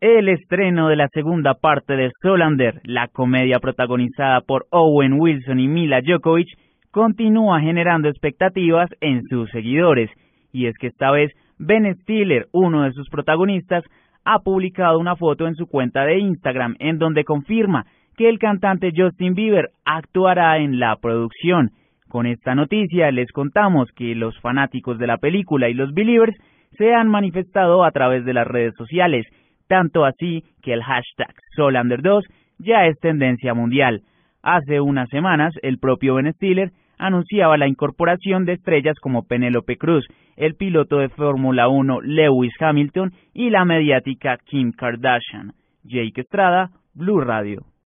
El estreno de la segunda parte de Solander, la comedia protagonizada por Owen Wilson y Mila Djokovic, continúa generando expectativas en sus seguidores. Y es que esta vez Ben Stiller, uno de sus protagonistas, ha publicado una foto en su cuenta de Instagram en donde confirma que el cantante Justin Bieber actuará en la producción. Con esta noticia les contamos que los fanáticos de la película y los believers se han manifestado a través de las redes sociales tanto así que el hashtag Solander2 ya es tendencia mundial. Hace unas semanas, el propio Ben Stiller anunciaba la incorporación de estrellas como Penélope Cruz, el piloto de Fórmula 1 Lewis Hamilton y la mediática Kim Kardashian. Jake Estrada, Blue Radio.